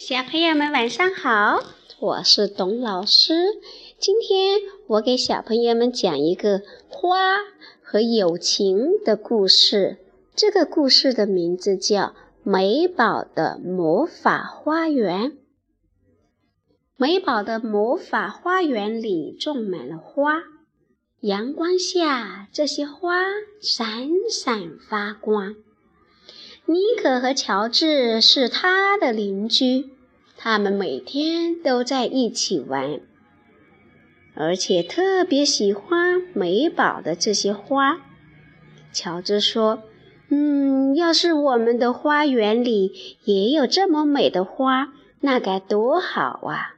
小朋友们晚上好，我是董老师。今天我给小朋友们讲一个花和友情的故事。这个故事的名字叫《美宝的魔法花园》。美宝的魔法花园里种满了花，阳光下这些花闪闪发光。尼可和乔治是他的邻居，他们每天都在一起玩，而且特别喜欢美宝的这些花。乔治说：“嗯，要是我们的花园里也有这么美的花，那该多好啊！”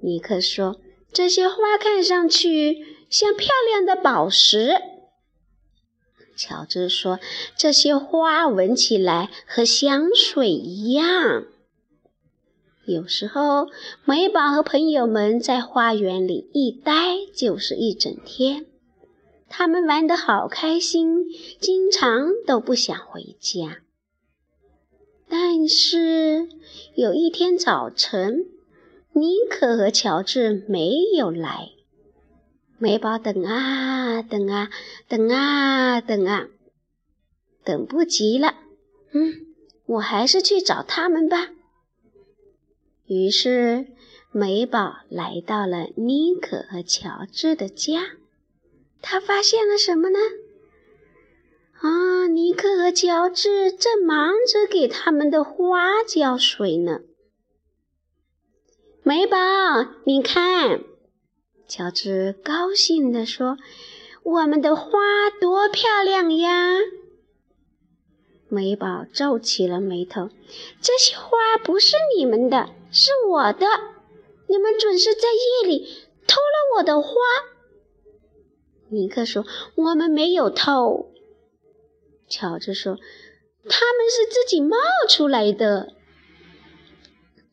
尼克说：“这些花看上去像漂亮的宝石。”乔治说：“这些花闻起来和香水一样。”有时候，美宝和朋友们在花园里一待就是一整天，他们玩得好开心，经常都不想回家。但是有一天早晨，尼克和乔治没有来。美宝等啊等啊等啊等啊，等不及了。嗯，我还是去找他们吧。于是，美宝来到了妮可和乔治的家。他发现了什么呢？啊，尼克和乔治正忙着给他们的花浇水呢。美宝，你看。乔治高兴地说：“我们的花多漂亮呀！”美宝皱起了眉头：“这些花不是你们的，是我的。你们准是在夜里偷了我的花。”尼克说：“我们没有偷。”乔治说：“他们是自己冒出来的。”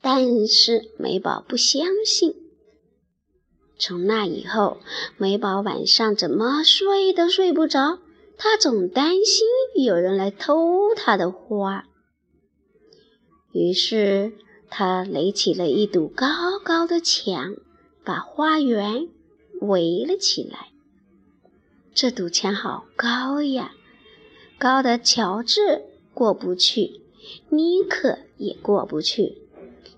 但是美宝不相信。从那以后，美宝晚上怎么睡都睡不着，她总担心有人来偷她的花。于是，她垒起了一堵高高的墙，把花园围了起来。这堵墙好高呀，高的乔治过不去，尼克也过不去，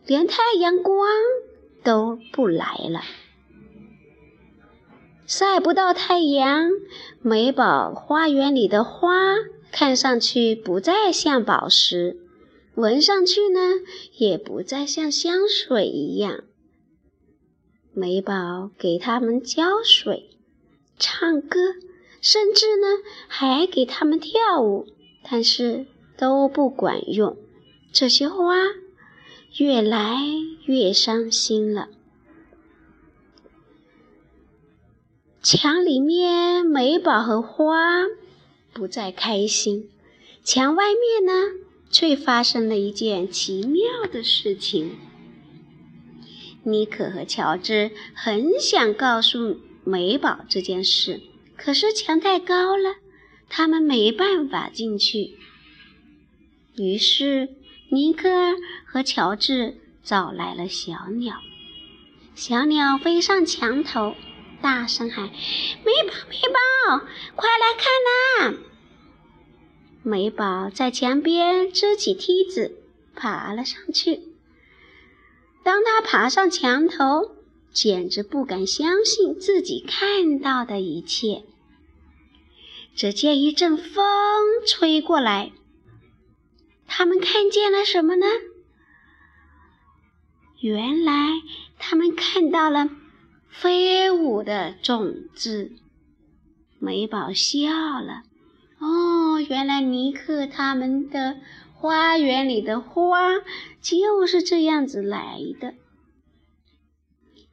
连太阳光都不来了。晒不到太阳，美宝花园里的花看上去不再像宝石，闻上去呢也不再像香水一样。美宝给它们浇水、唱歌，甚至呢还给它们跳舞，但是都不管用。这些花越来越伤心了。墙里面，美宝和花不再开心；墙外面呢，却发生了一件奇妙的事情。妮可和乔治很想告诉美宝这件事，可是墙太高了，他们没办法进去。于是，尼克和乔治找来了小鸟，小鸟飞上墙头。大声喊：“美宝，美宝，快来看呐！”美宝在墙边支起梯子，爬了上去。当他爬上墙头，简直不敢相信自己看到的一切。只见一阵风吹过来，他们看见了什么呢？原来他们看到了。飞舞的种子，美宝笑了。哦，原来尼克他们的花园里的花就是这样子来的。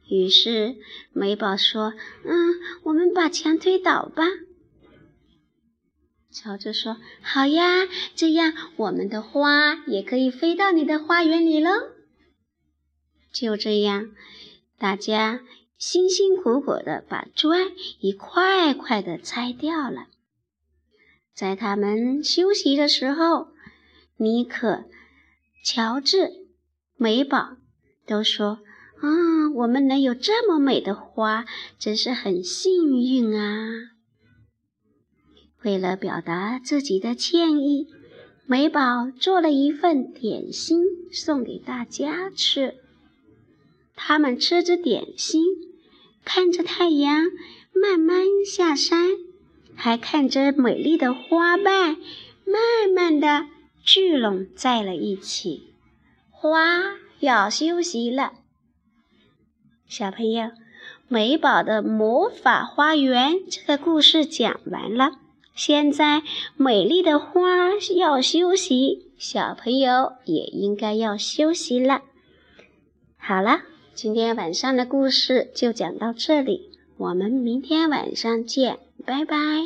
于是美宝说：“嗯，我们把墙推倒吧。”乔治说：“好呀，这样我们的花也可以飞到你的花园里喽。”就这样，大家。辛辛苦苦地把砖一块块地拆掉了。在他们休息的时候，尼克、乔治美宝都说：“啊，我们能有这么美的花，真是很幸运啊！”为了表达自己的歉意，美宝做了一份点心送给大家吃。他们吃着点心，看着太阳慢慢下山，还看着美丽的花瓣慢慢的聚拢在了一起。花要休息了，小朋友，美宝的魔法花园这个故事讲完了。现在，美丽的花要休息，小朋友也应该要休息了。好了，今天晚上的故事就讲到这里，我们明天晚上见，拜拜。